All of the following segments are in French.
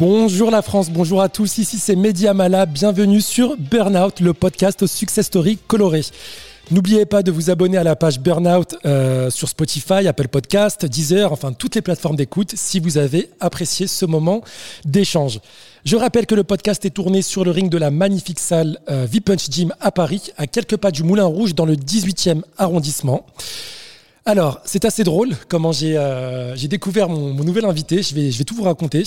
Bonjour la France, bonjour à tous, ici c'est Mediamala, bienvenue sur Burnout, le podcast success story coloré. N'oubliez pas de vous abonner à la page Burnout euh, sur Spotify, Apple Podcast, Deezer, enfin toutes les plateformes d'écoute si vous avez apprécié ce moment d'échange. Je rappelle que le podcast est tourné sur le ring de la magnifique salle euh, V-Punch Gym à Paris, à quelques pas du Moulin Rouge dans le 18e arrondissement. Alors, c'est assez drôle comment j'ai euh, découvert mon, nouvel invité. Je vais, tout vous raconter.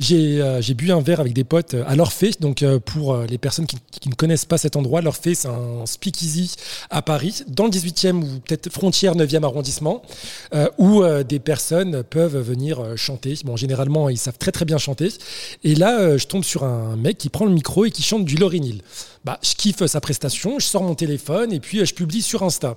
J'ai euh, j'ai bu un verre avec des potes à l'Orphée. Donc, euh, pour euh, les personnes qui, ne connaissent pas cet endroit, l'Orphée, c'est un speakeasy à Paris, dans le 18e ou peut-être frontière 9e arrondissement, euh, où euh, des personnes peuvent venir euh, chanter. Bon, généralement, ils savent très très bien chanter. Et là, euh, je tombe sur un mec qui prend le micro et qui chante du Lauryn Hill. Bah, je kiffe sa prestation, je sors mon téléphone et puis euh, je publie sur Insta.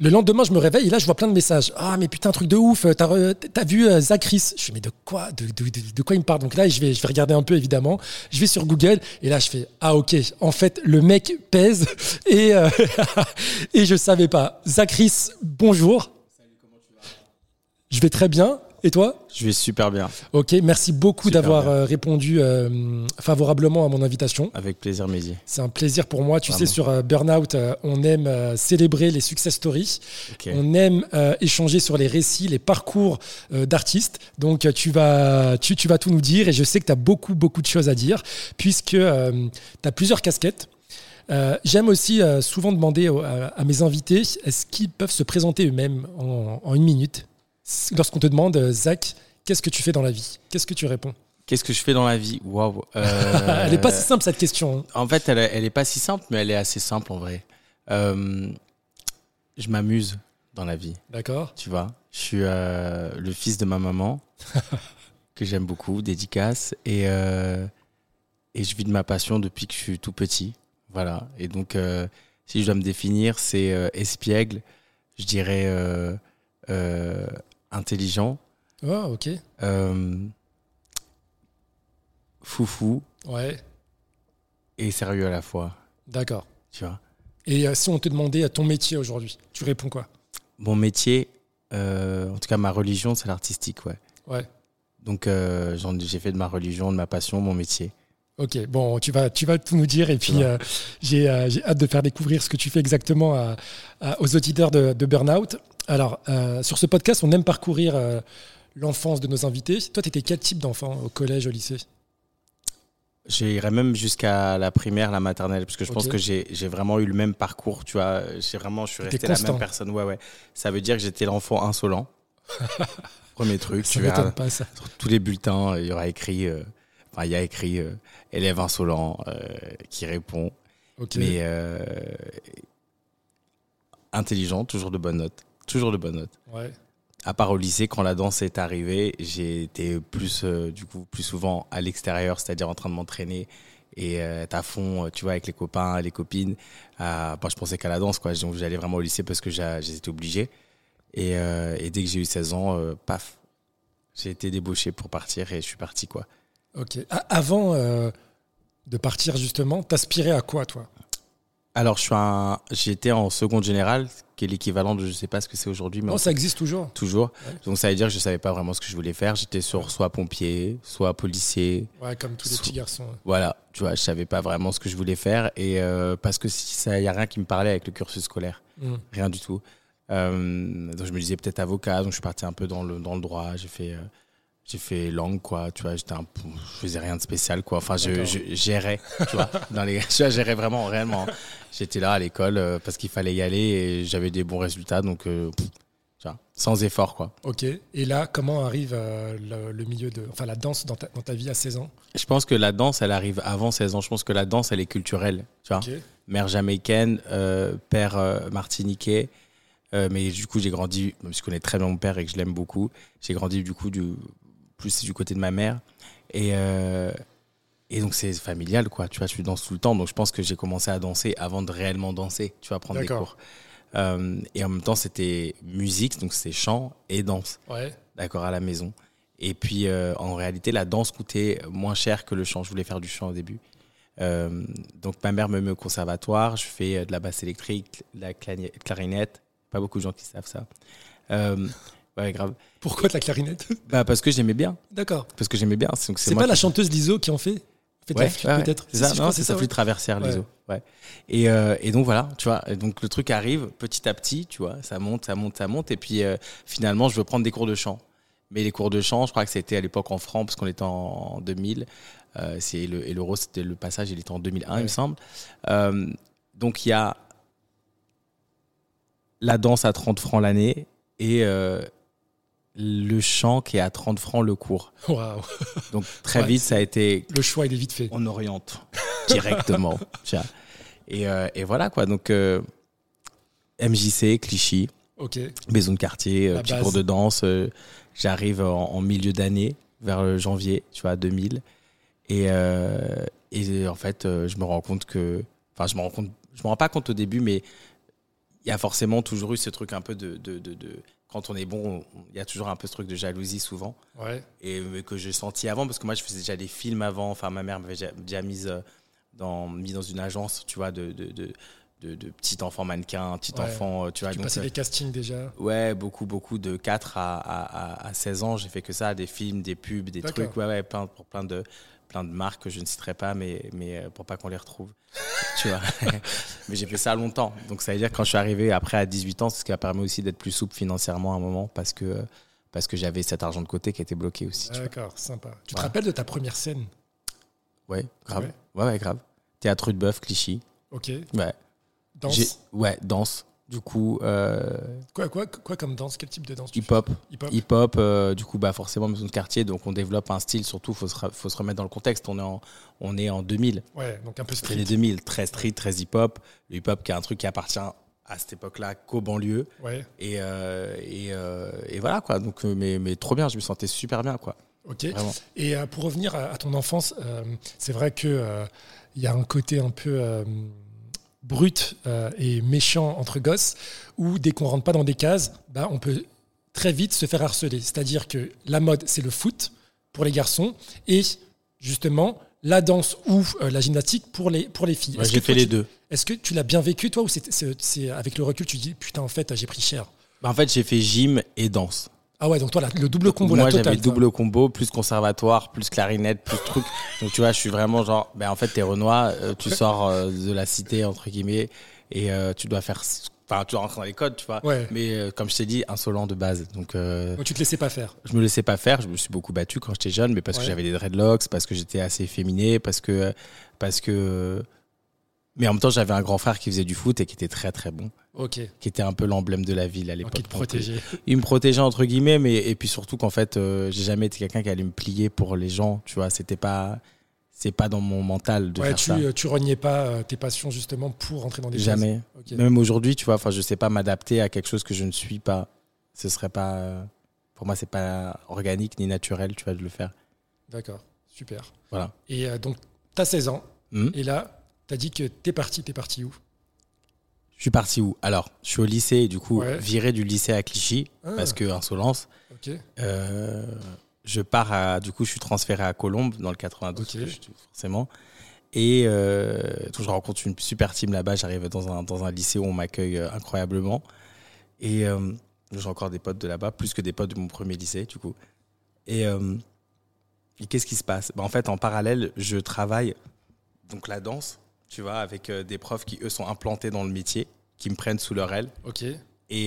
Le lendemain, je me réveille et là, je vois plein de messages. Ah, mais putain, truc de ouf. T'as, re- t'as vu euh, Zach Chris? Je fais, mais de quoi de, quoi il me parle? Donc là, je vais, regarder un peu, évidemment. Je vais sur Google et là, je fais, ah, ok. En fait, le mec pèse et, euh, et je savais pas. Zach Chris, bonjour. Je vais très bien. Et toi Je vais super bien, Ok, merci beaucoup d'avoir euh, répondu euh, favorablement à mon invitation. avec plaisir Mehdi. C'est un plaisir pour moi. Tu Vraiment. sais, sur euh, Burnout, euh, on aime célébrer les success stories. On aime échanger sur les récits, les parcours d'artistes. Donc, tu vas, tu, tu vas tout nous dire et je sais que tu as beaucoup, beaucoup de choses à dire puisque tu as plusieurs casquettes. Euh, J'aime aussi euh, souvent demander à, à mes invités est-ce qu'ils peuvent se présenter eux-mêmes en, en une minute? Lorsqu'on te demande, euh, Zach, qu'est-ce que tu fais dans la vie? Qu'est-ce que tu réponds? Qu'est-ce que je fais dans la vie? Waouh. euh, Elle n'est pas si simple cette question. hein. En fait, elle, elle est pas si simple, mais elle est assez simple en vrai. Euh, je m'amuse dans la vie, D'accord tu vois. Je suis euh, le fils de ma maman, que j'aime beaucoup, dédicace, et, euh, et je vis de ma passion depuis que je suis tout petit. Voilà. Et donc, si je dois me définir, c'est espiègle, je dirais intelligent, Oh, ok. euh, foufou Ouais, et sérieux à la fois, d'accord. tu vois. Et euh, si on te demandait euh, ton métier aujourd'hui, tu réponds quoi? Mon métier, euh, en tout cas ma religion, c'est l'artistique, ouais. Ouais. Donc j'ai fait de ma religion, de ma passion, mon métier. Ok, bon, tu vas, tu vas tout nous dire et puis euh, j'ai euh, j'ai hâte de faire découvrir ce que tu fais exactement à- à- aux auditeurs de, de Burnout. Alors, euh, sur ce podcast, on aime parcourir euh, l'enfance de nos invités. Toi, tu étais quel type d'enfant au collège, au lycée? J'irai même jusqu'à la primaire, la maternelle, parce que je pense que j'ai vraiment eu le même parcours, tu vois. J'ai vraiment, je suis resté la même personne. Ouais, ouais. Ça veut dire que j'étais l'enfant insolent. Premier truc, Ça tu verras. pas, ça. Sur tous les bulletins, il y aura écrit, euh, enfin, il y a écrit euh, élève insolent euh, qui répond. Mais euh, intelligent, toujours de bonnes notes, toujours de bonnes notes. Ouais. À part au lycée, quand la danse est arrivée, j'ai été plus, euh, du coup, plus souvent à l'extérieur, c'est-à-dire en train de m'entraîner et euh, être à fond, tu vois, avec les copains, les copines. Euh, moi, je pensais qu'à la danse, quoi. Donc, j'allais vraiment au lycée parce que j'étais obligé. Et, et dès que j'ai eu 16 ans, paf, j'ai été débauché pour partir et je suis parti, quoi. Ok. A- avant euh, de partir, justement, t'aspirais à quoi, toi? Alors, je suis un, j'étais en seconde générale, qui est l'équivalent de, je sais pas ce que c'est aujourd'hui, mais Non, ça existe toujours. toujours. Ouais. Donc ça veut dire que je savais pas vraiment ce que je voulais faire. J'étais sur soit pompier, soit policier. Ouais, comme tous les petits garçons. Voilà, tu vois, je savais pas vraiment ce que je voulais faire et euh, parce que si ça, y a rien qui me parlait avec le cursus scolaire, Hmm. rien du tout. Euh, donc je me disais peut-être avocat, donc je suis parti un peu dans le dans le droit. J'ai fait euh, j'ai fait langue quoi, tu vois, j'étais un peu- je faisais rien de spécial quoi. Enfin, je, gérais, tu vois, dans les, je gérais vraiment réellement. J'étais là à l'école euh, parce qu'il fallait y aller et j'avais des bons résultats, donc euh, pff, tu vois, sans effort quoi. Ok. Et là, comment arrive euh, le, le milieu de, enfin, la danse dans ta, dans ta vie à 16 ans? Je pense que la danse, elle arrive avant 16 ans. Je pense que la danse, elle est culturelle. Tu vois. Mère jamaïcaine, euh, père euh, martiniquais. Euh, mais du coup, j'ai grandi, même si je connais très bien mon père et que je l'aime beaucoup, j'ai grandi du coup du, plus du côté de ma mère. Et, euh, et donc, c'est familial, quoi. Tu vois, je danse tout le temps. Donc, je pense que j'ai commencé à danser avant de réellement danser, tu vois, prendre des cours. Euh, et en même temps, c'était musique, donc c'était chant et danse Ouais. d'accord, à la maison. Et puis, euh, en réalité, la danse coûtait moins cher que le chant. Je voulais faire du chant au début. Euh, donc, ma mère me met au conservatoire. Je fais de la basse électrique, de la clarinette. Pas beaucoup de gens qui savent ça. Euh, Ouais, grave. Pourquoi de la clarinette Bah, parce que j'aimais bien. D'accord. Parce que j'aimais bien. C'est pas la chanteuse Liso qui en fait Fait Ouais, flûte, ouais, ouais. peut-être. C'est ça, non, c'est sa ouais. flûte traversière, Ouais. l'ISO. Ouais. Et, euh, et donc voilà, tu vois. Et donc le truc arrive petit à petit, tu vois. Ça monte, ça monte, ça monte. Et puis euh, finalement, je veux prendre des cours de chant. Mais les cours de chant, je crois que c'était à l'époque en francs, parce qu'on était en, en 2000. Euh, c'est le, et l'euro, c'était le passage, il était en 2001, il me semble. Donc il y a la danse à 30 francs l'année et le chant qui est à 30 francs le cours. Waouh. Donc très Ouais, vite, ça a été Le choix, il est vite fait. on oriente directement. et, euh, et voilà quoi. Donc euh, MJC, Clichy, Ok. maison de quartier, euh, La petit base. cours de danse. euh, J'arrive en, en milieu d'année, vers le janvier, tu vois, 2000. Et, et en fait, je me rends compte que, enfin, je me rends compte, je me rends pas compte au début, mais il y a forcément toujours eu ce truc un peu de, de, de, de- quand on est bon, on- il y a toujours un peu ce truc de jalousie souvent Ouais. et que j'ai senti avant parce que moi je faisais déjà des films avant enfin ma mère m'avait déjà, mise euh, dans mis dans une agence tu vois de de, de, de, de petit enfant mannequin petit Ouais. enfant euh, tu vois Tu donc, passais euh, les castings déjà. ouais beaucoup beaucoup de 4 à, à, à- à 16 ans j'ai fait que ça des films des pubs des trucs ouais ouais plein pour plein de plein de marques que je ne citerai pas mais mais euh, pour pas qu'on les retrouve tu vois mais j'ai fait ça longtemps donc ça veut dire que quand je suis arrivé après à 18 ans c'est ce qui m'a permis aussi d'être plus souple financièrement à un moment parce que parce que j'avais cet argent de côté qui était bloqué aussi. D'accord, sympa. Tu te rappelles de ta première scène? Ouais, grave. Ouais. Ouais, ouais, grave. Théâtre de bœuf, Clichy. Ok. Ouais. Danse? Ouais, danse. Du coup, euh, Quoi, quoi, quoi comme danse? Quel type de danse hip-hop. Hip-hop? Euh, du coup, bah, forcément, maison de quartier. Donc, on développe un style. Surtout, il faut, se faut se remettre dans le contexte. On est en, on est en 2000. Ouais, donc un peu street. les 2000. Très street, très hip-hop. Le hip-hop qui est un truc qui appartient à cette époque-là qu'aux banlieues. Ouais, Et, euh, et, et voilà, quoi. Donc, mais, mais trop bien. Je me sentais super bien, quoi. ok. Vraiment. Et pour revenir à, à ton enfance, c'est vrai que il y a un côté un peu brut euh, et méchant entre gosses, où dès qu'on rentre pas dans des cases, bah, on peut très vite se faire harceler. C'est-à-dire que la mode, c'est le foot pour les garçons, et justement la danse ou euh, la gymnastique pour les, pour les filles. Ouais, j'ai fait les tu- deux. Est-ce que tu l'as bien vécu, toi, ou c'est avec le recul, tu dis, putain, en fait, j'ai pris cher? Bah, en fait, j'ai fait gym et danse. Ah ouais, donc toi, le double combo, Moi, la j'avais totale. double combo, plus conservatoire, plus clarinette, plus truc. Donc, tu vois, je suis vraiment genre, ben, en fait, t'es Renoir, euh, tu sors euh, de la cité, entre guillemets, et euh, tu dois faire. Enfin, tu dois rentrer dans les codes, tu vois. Ouais. Mais euh, comme je t'ai dit, insolent de base. Donc, euh, tu te laissais pas faire. je me laissais pas faire. Je me suis beaucoup battu quand j'étais jeune, mais parce Ouais. que j'avais des dreadlocks, parce que j'étais assez féminé, parce que. Parce que. Mais en même temps, j'avais un grand frère qui faisait du foot et qui était très très bon, Ok. qui était un peu l'emblème de la ville à l'époque. il te euh, protégeait. il me protégeait entre guillemets mais et puis surtout qu'en fait euh, j'ai jamais été quelqu'un qui allait me plier pour les gens tu vois. C'était pas c'est pas dans mon mental de Ouais, faire tu, ça. euh, tu reniais pas euh, tes passions justement pour rentrer dans des jamais. Même aujourd'hui tu vois enfin je sais pas m'adapter à quelque chose que je ne suis pas. Ce serait pas pour moi c'est pas organique ni naturel tu vois de le faire. D'accord, super. voilà. Et donc, tu as 16 ans, Hmm. et là, tu as dit que t'es parti, t'es parti où? Je suis parti où? Alors je suis au lycée et du coup Ouais. viré du lycée à Clichy Ah. parce que insolence Ok, Euh, je pars à, du coup, je suis transféré à Colombes dans le 92, Ok. que je- forcément. Et euh, donc je rencontre une super team là-bas. J'arrive dans un, dans un lycée où on m'accueille euh, incroyablement. Et euh, j'ai encore des potes de là-bas, plus que des potes de mon premier lycée, du coup. Et, euh, et qu'est-ce qui se passe? Bah, En fait, en parallèle, je travaille donc la danse, tu vois, avec euh, des profs qui, eux, sont implantés dans le métier, qui me prennent sous leur aile ok. et,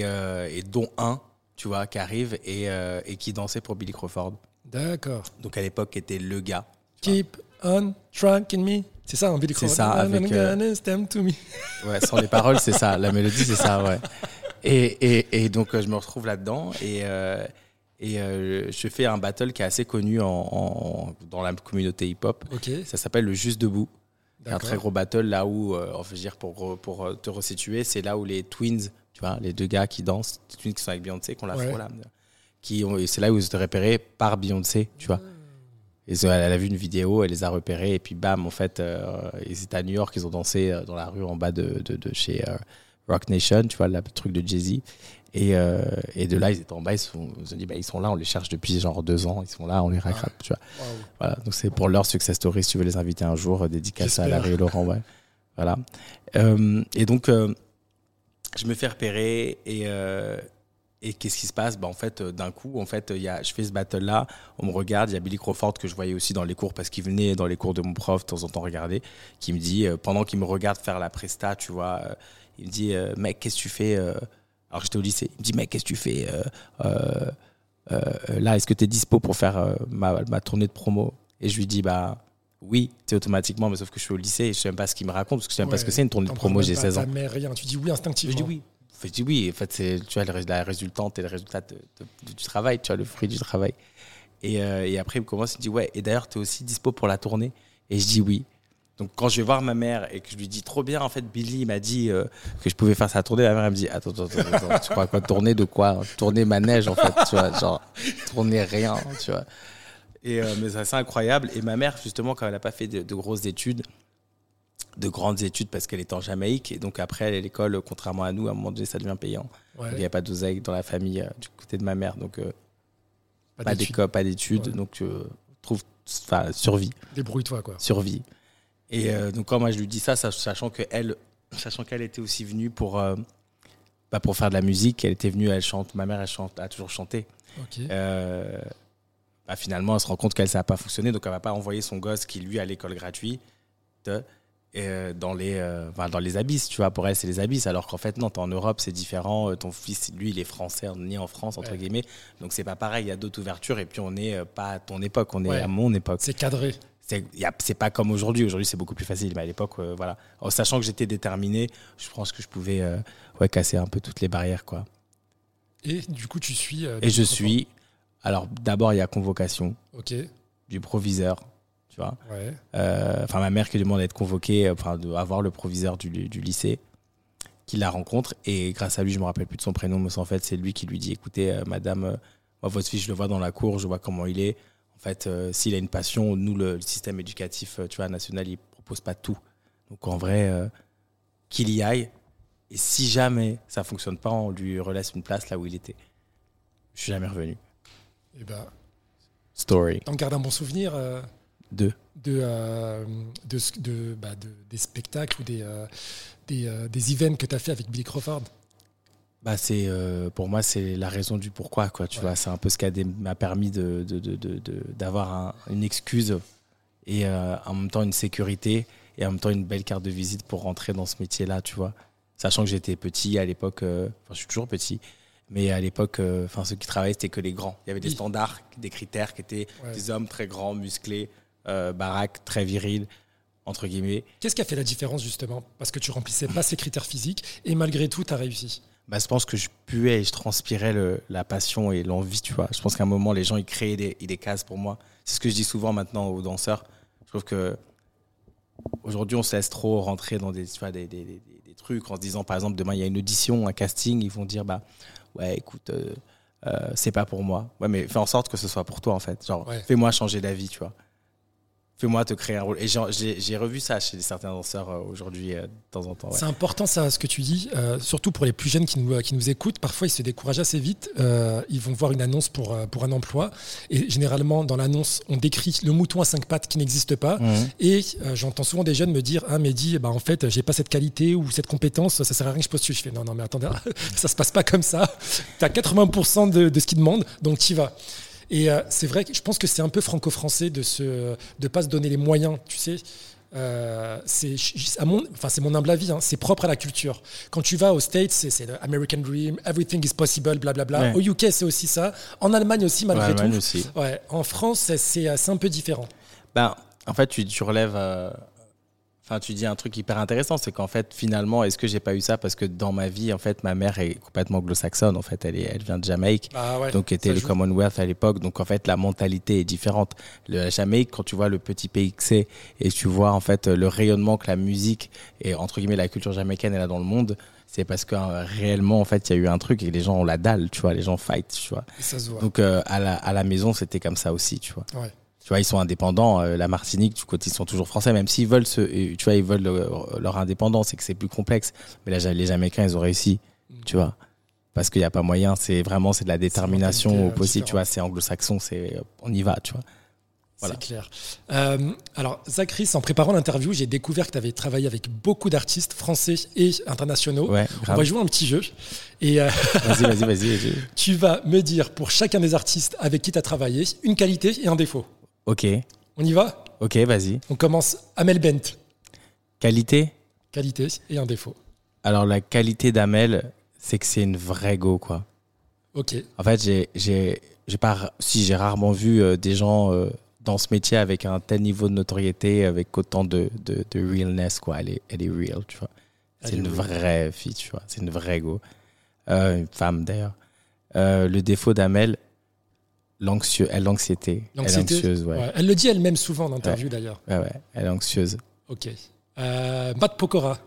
euh, et dont un, tu vois, qui arrive et, euh, et qui dansait pour Billy Crawford. D'accord. Donc à l'époque, était le gars. Keep on tracking me. C'est ça, un Billy C'est Crawford. ça, I'm avec, euh, to me. Ouais, sans les paroles, c'est ça. La mélodie, c'est ça, ouais. Et, et, et donc, je me retrouve là-dedans et, et euh, je fais un battle qui est assez connu en, en- dans la communauté hip-hop. Ok, Ça s'appelle le Juste Debout. Un très gros battle là où, euh, veux dire, pour, pour euh, te resituer, c'est là où les twins, tu vois, les deux gars qui dansent, les twins qui sont avec Beyoncé, qu'on l'a Ouais. fait là, qui ont, c'est là où ils ont été repérés par Beyoncé, tu vois. So- elle a vu une vidéo, elle les a repérés, et puis bam, en fait, euh, ils étaient à New York, ils ont dansé dans la rue en bas de, de, de chez euh, Rock Nation, tu vois, le truc de Jay-Z. Et, euh, et de là, ils étaient en bas, ils se sont, dit, bah, ils sont là, on les cherche depuis genre deux ans, ils sont là, on les rattrape, tu vois. Waouh. Voilà, donc c'est pour leur success story, si tu veux les inviter un jour, euh, dédicace à. Larry et Laurent, ouais. Voilà. Euh, et donc, euh, je me fais repérer et, Et qu'est-ce qui se passe? Bah, En fait, d'un coup, en fait, y a, je fais ce battle-là, on me regarde, il y a Billy Crawford que je voyais aussi dans les cours parce qu'il venait dans les cours de mon prof de temps en temps regarder, qui me dit, pendant qu'il me regarde faire la presta, tu vois, il me dit, mec, qu'est-ce que tu fais Alors j'étais au lycée, il me dit, mec, qu'est-ce que tu fais euh, euh, euh, là Est-ce que tu es dispo pour faire ma, ma tournée de promo? Et je lui dis, bah oui, c'est automatiquement, mais sauf que je suis au lycée et je sais même pas ce qu'il me raconte parce que je sais même pas ce que c'est une tournée de promo, j'ai même pas 16 à ans. Mère, rien. Tu dis oui instinctivement. Je dis oui. Je dis oui. En fait, c'est tu vois, la résultante et le résultat de- de- du travail, tu vois, le fruit du travail. Et, euh, et après, il me commence, il me dit Ouais, et d'ailleurs, tu es aussi dispo pour la tournée? Et je dis oui. Donc, quand je vais voir ma mère et que je lui dis Trop bien, en fait, Billy m'a dit euh, que je pouvais faire sa tournée, ma mère, elle me dit Attends, attends, attends, attends, tu crois quoi? Tourner de quoi? Tourner manège, en fait, tu vois, genre, tourner rien, tu vois. Et, euh, mais c'est incroyable. Et ma mère, justement, quand elle n'a pas fait de, de grosses études, de grandes études parce qu'elle est en Jamaïque. Et donc après, l'école, contrairement à nous, à un moment donné, ça devient payant. Ouais, il n'y a pas d'oseille dans la famille euh, du côté de ma mère. Donc euh, pas d'école, pas d'études. Ouais. Donc euh, trouve, enfin, survie, Débrouille-toi, quoi. survie. Et euh, donc quand moi je lui dis ça, sach- sachant que elle, sachant qu'elle était aussi venue pour, euh, bah, pour faire de la musique, elle était venue, elle chante. Ma mère, elle chante, a toujours chanté. Ok. Euh, bah, finalement, elle se rend compte qu'elle, ça n'a pas fonctionné, donc elle va pas envoyer son gosse qui, lui, à l'école gratuite, euh, dans, les, enfin, dans les abysses. Tu vois, pour elle, c'est les abysses, alors qu'en fait, non, t'es en Europe, c'est différent. Ton fils, lui, il est français, né en France, entre Ouais. guillemets. Donc, c'est pas pareil, il y a d'autres ouvertures, et puis on n'est pas à ton époque, on est Ouais. à mon époque. C'est cadré. C'est pas comme aujourd'hui. Aujourd'hui, c'est beaucoup plus facile. Mais à l'époque, euh, voilà. En sachant que j'étais déterminé, je pense que je pouvais euh, ouais, casser un peu toutes les barrières, quoi. Et du coup, tu suis. euh, Et je suis. Alors, d'abord, il y a convocation. Ok. du proviseur, tu vois. Ouais. Enfin, ma mère qui demande d'être convoquée, enfin, d'avoir le proviseur du, du lycée, qui la rencontre. Et grâce à lui, je me rappelle plus de son prénom, mais en fait, c'est lui qui lui dit écoutez, madame, moi, votre fils, je le vois dans la cour, je vois comment il est. En fait, euh, s'il a une passion, nous, le, le système éducatif euh, tu vois, national, il propose pas tout. Donc, en vrai, euh, qu'il y aille. Et si jamais ça fonctionne pas, on lui relaisse une place là où il était. Je suis jamais revenu. Et ben, Story t'en gardes un bon souvenir euh, 2. de, euh, de, de, bah, de- des spectacles ou des, des, des events que tu as fait avec Billy Crawford. Bah c'est euh, pour moi c'est la raison du pourquoi quoi tu Ouais. vois c'est un peu ce qui m'a permis de d'avoir un- une excuse et euh, en même temps une sécurité et en même temps une belle carte de visite pour rentrer dans ce métier là tu vois sachant que j'étais petit à l'époque euh, enfin je suis toujours petit mais à l'époque enfin ceux qui travaillaient c'était que les grands il y avait des standards des critères qui étaient Ouais. des hommes très grands musclés baraques très virils entre guillemets Qu'est-ce qui a fait la différence justement? Parce que tu remplissais pas ces critères physiques et malgré tout, tu as réussi. Bah, je pense que je puais et je transpirais le- la passion et l'envie, tu vois. Je pense qu'à un moment, les gens, ils créaient des, des cases pour moi. C'est ce que je dis souvent maintenant aux danseurs. Je trouve que aujourd'hui, on se laisse trop rentrer dans des, tu vois, des, des- des- des trucs en se disant, par exemple, demain, il y a une audition, un casting, ils vont dire, bah, ouais, écoute, euh, euh, c'est pas pour moi. Ouais, mais fais en sorte que ce soit pour toi, en fait. Genre, Ouais. fais-moi changer d'avis, tu vois. Fais-moi te créer un rôle. Et j'ai- revu ça chez certains danseurs euh, aujourd'hui, euh, de temps en temps. ouais. C'est important ça, ce que tu dis, euh, surtout pour les plus jeunes qui nous, qui nous écoutent. Parfois, ils se découragent assez vite. Euh, ils vont voir une annonce pour, pour un emploi. Et généralement, dans l'annonce, on décrit le mouton à cinq pattes qui n'existe pas. Mhm. Et euh, j'entends souvent des jeunes me dire Ah, Mehdi, bah, en fait, j'ai pas cette qualité ou cette compétence, ça sert à rien que je postule. Je fais Non, non, mais attendez, ça se passe pas comme ça. Tu as 80% de, de ce qu'ils demandent, donc tu y vas. Et euh, c'est vrai que je pense que c'est un peu franco-français de ne de pas se donner les moyens, tu sais. Euh, c'est mon, enfin, c'est mon humble avis, hein, c'est propre à la culture. Quand tu vas aux States, c'est le American Dream, everything is possible, blablabla. Ouais. Au UK, c'est aussi ça. En Allemagne aussi, malgré Ouais, tout. aussi. Ouais, en France, c'est- c'est c'est un peu différent. Ben, en fait, tu, tu relèves. euh, Enfin, tu dis un truc hyper intéressant, c'est qu'en fait, finalement, est-ce que j'ai pas eu ça parce que dans ma vie, en fait, ma mère est complètement anglo-saxonne. En fait, elle est, elle vient de Jamaïque, Ah ouais, donc était le joue. Commonwealth à l'époque. Donc en fait, la mentalité est différente. Le la Jamaïque, quand tu vois le petit pays que c'est et tu vois en fait le rayonnement que la musique et entre guillemets la culture jamaïcaine elle a dans le monde, c'est parce que euh, réellement en fait il y a eu un truc et les gens ont la dalle, tu vois, les gens fight, tu vois. Et ça se voit. Donc euh, à la à la maison c'était comme ça aussi, tu vois. Ouais. Tu vois, ils sont indépendants. euh, la Martinique, du côté, ils sont toujours français, même s'ils veulent tu vois, ils veulent euh, leur indépendance et que c'est plus complexe. Mais là, les Jamaïcains, ils ont réussi, tu vois. Parce qu'il n'y a pas moyen. C'est vraiment, c'est de la détermination au euh, possible, tu différente. vois. C'est anglo-saxon, c'est, on y va, tu vois. Voilà. C'est clair. Euh, alors, Zachary, en préparant l'interview, j'ai découvert que tu avais travaillé avec beaucoup d'artistes français et internationaux. Ouais, On va jouer un petit jeu. Et euh, Vas-y, vas-y, vas-y. vas-y. tu vas me dire pour chacun des artistes avec qui tu as travaillé une qualité et un défaut. Ok, On y va ok, vas-y. On commence. Amel Bent, Qualité qualité et un défaut. Alors, la qualité d'Amel, c'est que c'est une vraie go, quoi. Ok. En fait, j'ai, pas, si j'ai rarement vu euh, des gens euh, dans ce métier avec un tel niveau de notoriété, avec autant de, de, de realness, quoi. Elle est, elle est real, tu vois. C'est une real. vraie fille, tu vois. C'est une vraie go. Euh, une femme, d'ailleurs. Le défaut d'Amel, l'anxieux, elle, l'anxiété. Elle est anxieuse, ouais. Ouais. Elle le dit elle-même souvent en interview d'ailleurs. Ouais, ouais, elle est anxieuse. Ok. Euh, Matt Pokora.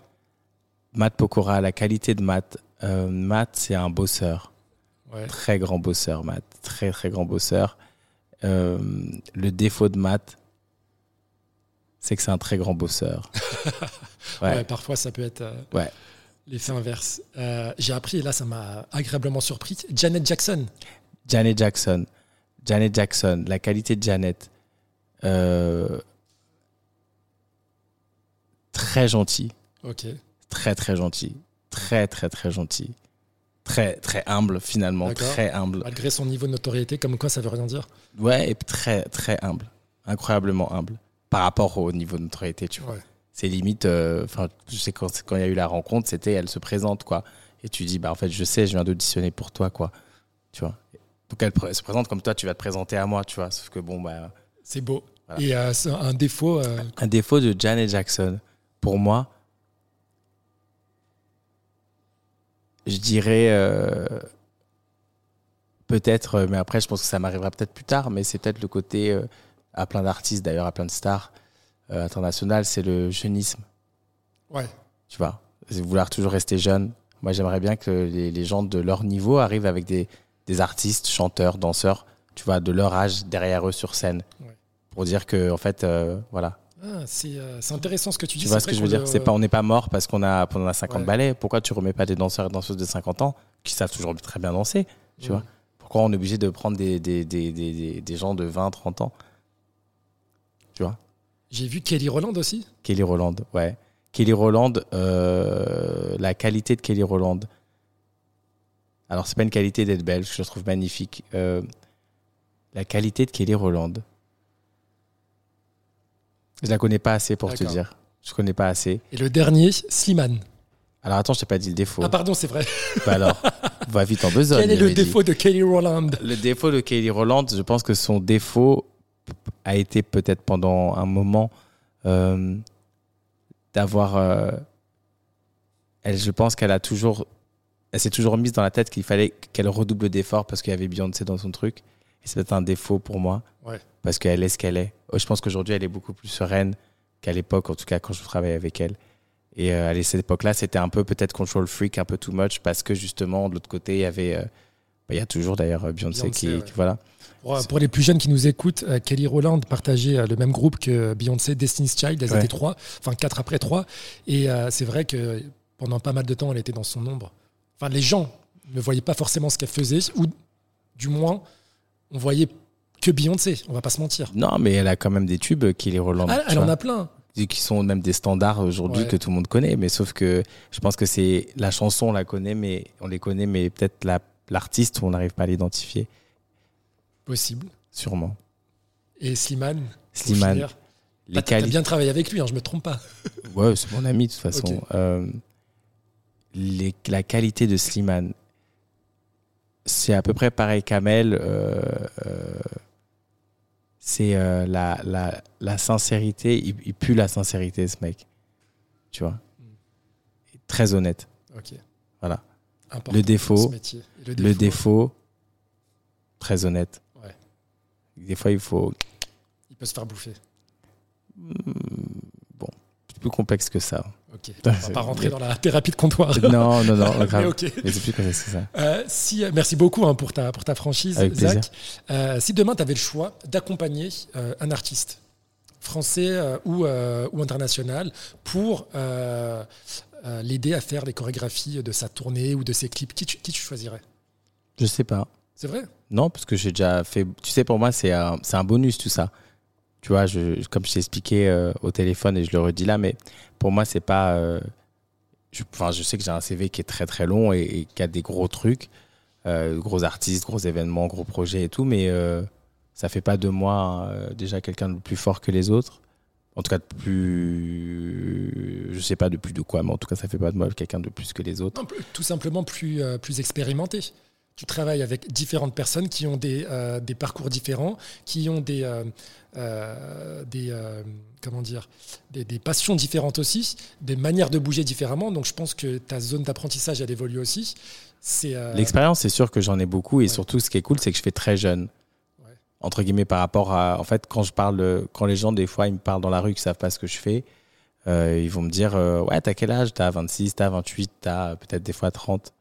Matt Pokora, la qualité de Matt. Euh, Matt, c'est un bosseur. Très grand bosseur, Matt. Très, très grand bosseur. Euh, le défaut de Matt, c'est que c'est un très grand bosseur. Parfois ça peut être Ouais. l'effet inverse. J'ai appris, et là ça m'a agréablement surpris, Janet Jackson. Janet Jackson. Janet Jackson. La qualité de Janet. euh, très gentil. Ok. Très, très gentil. Très, très, très gentil. Très, très humble, finalement. Très humble. Malgré son niveau de notoriété, comme quoi ça veut rien dire. Ouais, et très, très humble. Incroyablement humble. Par rapport au niveau de notoriété, tu vois. Ouais. C'est limite, euh, enfin, je sais quand quand il y a eu la rencontre, c'était elle se présente, quoi. Et tu dis, bah en fait, je sais, je viens d'auditionner pour toi, quoi. Tu vois. Donc elle pr- se présente comme toi, tu vas te présenter à moi, tu vois. Sauf que bon, bah. C'est beau. Voilà. Et euh, un défaut, euh, Un défaut de Janet Jackson, pour moi, je dirais euh, peut-être, euh, mais après, je pense que ça m'arrivera peut-être plus tard, mais c'est peut-être le côté à plein d'artistes, d'ailleurs, à plein de stars internationales, c'est le jeunisme. ouais. tu vois, c'est vouloir toujours rester jeune. Moi, j'aimerais bien que les, les gens de leur niveau arrivent avec des, des artistes, chanteurs, danseurs, tu vois, de leur âge derrière eux sur scène. Ouais. Pour dire que, en fait, euh, voilà. Ah, c'est euh, c'est intéressant ce que tu dis. Tu vois ce que je veux dire? C'est pas, on n'est pas mort parce qu'on a, qu'on a 50 Ouais. ballets. Pourquoi tu remets pas des danseurs et danseuses de 50 ans qui savent toujours très bien danser Tu Mm. vois Pourquoi on est obligé de prendre des, des, des, des, des- des gens de 20, 30 ans? Tu vois? J'ai vu Kelly Roland aussi. Kelly Roland, ouais. Kelly Roland, euh, la qualité de Kelly Roland. Alors, c'est pas une qualité d'être belge, je la trouve magnifique. Euh, la qualité de Kelly Roland. Je la connais pas assez pour te dire. Je connais pas assez. Et le dernier, Slimane. Alors, attends, je t'ai pas dit le défaut. Ah, pardon, c'est vrai. Bah alors, va vite en besogne. Quel est le dit. défaut de Kelly Roland Le défaut de Kelly Roland, je pense que son défaut a été peut-être pendant un moment euh, d'avoir. euh, elle, je pense qu'elle a toujours. Elle s'est toujours mise dans la tête qu'il fallait qu'elle redouble d'efforts parce qu'il y avait Beyoncé dans son truc. Et c'est peut-être un défaut pour moi. Ouais. Parce qu'elle est ce qu'elle est. Oh, Je pense qu'aujourd'hui, elle est beaucoup plus sereine qu'à l'époque, en tout cas quand je travaillais avec elle. Et euh, à cette époque-là, c'était un peu peut-être control freak, un peu too much, parce que justement, de l'autre côté, il y avait. euh, bah, il y a toujours d'ailleurs euh, Beyoncé, Beyoncé, qui, ouais. qui- Voilà. Pour, pour les plus jeunes qui nous écoutent, euh, Kelly Rowland partageait euh, le même groupe que Beyoncé, Destiny's Child. Elles Ouais. étaient trois, enfin quatre après trois. Et euh, c'est vrai que pendant pas mal de temps, elle était dans son ombre. Enfin, les gens ne voyaient pas forcément ce qu'elle faisait, ou du moins, on voyait que Beyoncé. On va pas se mentir. Non, mais elle a quand même des tubes, Kelly Rowland. Ah, tu elle en a plein. Qui sont même des standards aujourd'hui Ouais. que tout le monde connaît. Mais sauf que je pense que c'est la chanson, on la connaît, mais on les connaît, mais peut-être la- l'artiste, on n'arrive pas à l'identifier. Possible. Sûrement. Et Slimane. Slimane. Les Bah, T'as bien travaillé avec lui, hein, je me trompe pas. Ouais, c'est mon ami de toute façon. Euh, les- la qualité de Slimane, c'est à peu près pareil qu'Amel. euh, euh, c'est euh, la, la, la sincérité. Il, il pue la sincérité, ce mec. Tu vois? Très honnête. Ok. Voilà. Important Le défaut, Le défaut, très honnête. Ouais. Des fois, il faut. Il peut se faire bouffer. Bon, c'est plus complexe que ça. Ok. On va pas rentrer dans la thérapie de comptoir. non, non, non, Mais grave. ok. C'est ça. Euh, si, merci beaucoup hein, pour, ta, pour ta franchise, Avec. Zach. Euh, si demain, tu avais le choix d'accompagner euh, un artiste, français euh, ou, euh, ou international, pour euh, euh, l'aider à faire les chorégraphies de sa tournée ou de ses clips, qui tu, qui tu choisirais? Je sais pas. C'est vrai? Non, parce que j'ai déjà fait. Tu sais, pour moi, c'est un, c'est un bonus tout ça. Tu vois, comme je t'ai expliqué euh, au téléphone et je le redis là, mais pour moi, c'est pas. euh, je, enfin, je sais que j'ai un CV qui est très très long et, qui a des gros trucs, euh, gros artistes, gros événements, gros projets et tout, mais ça fait pas de moi déjà quelqu'un de plus fort que les autres. En tout cas, de plus. Je sais pas de plus de quoi, mais en tout cas, ça fait pas de moi quelqu'un de plus que les autres. Tout simplement plus, plus expérimenté. Tu travailles avec différentes personnes qui ont des, euh, des parcours différents, qui ont des, euh, euh, des, comment dire, des, des passions différentes aussi, des manières de bouger différemment. Donc je pense que ta zone d'apprentissage, elle évolue aussi. L'expérience, c'est sûr que j'en ai beaucoup et Ouais. surtout, ce qui est cool, c'est que je fais très jeune. Ouais. Entre guillemets, par rapport à. En fait, quand je parle, quand les gens, des fois, ils me parlent dans la rue, qu'ils savent pas ce que je fais, ils vont me dire Ouais, t'as quel âge? T'as 26, t'as 28, t'as peut-être des fois 30.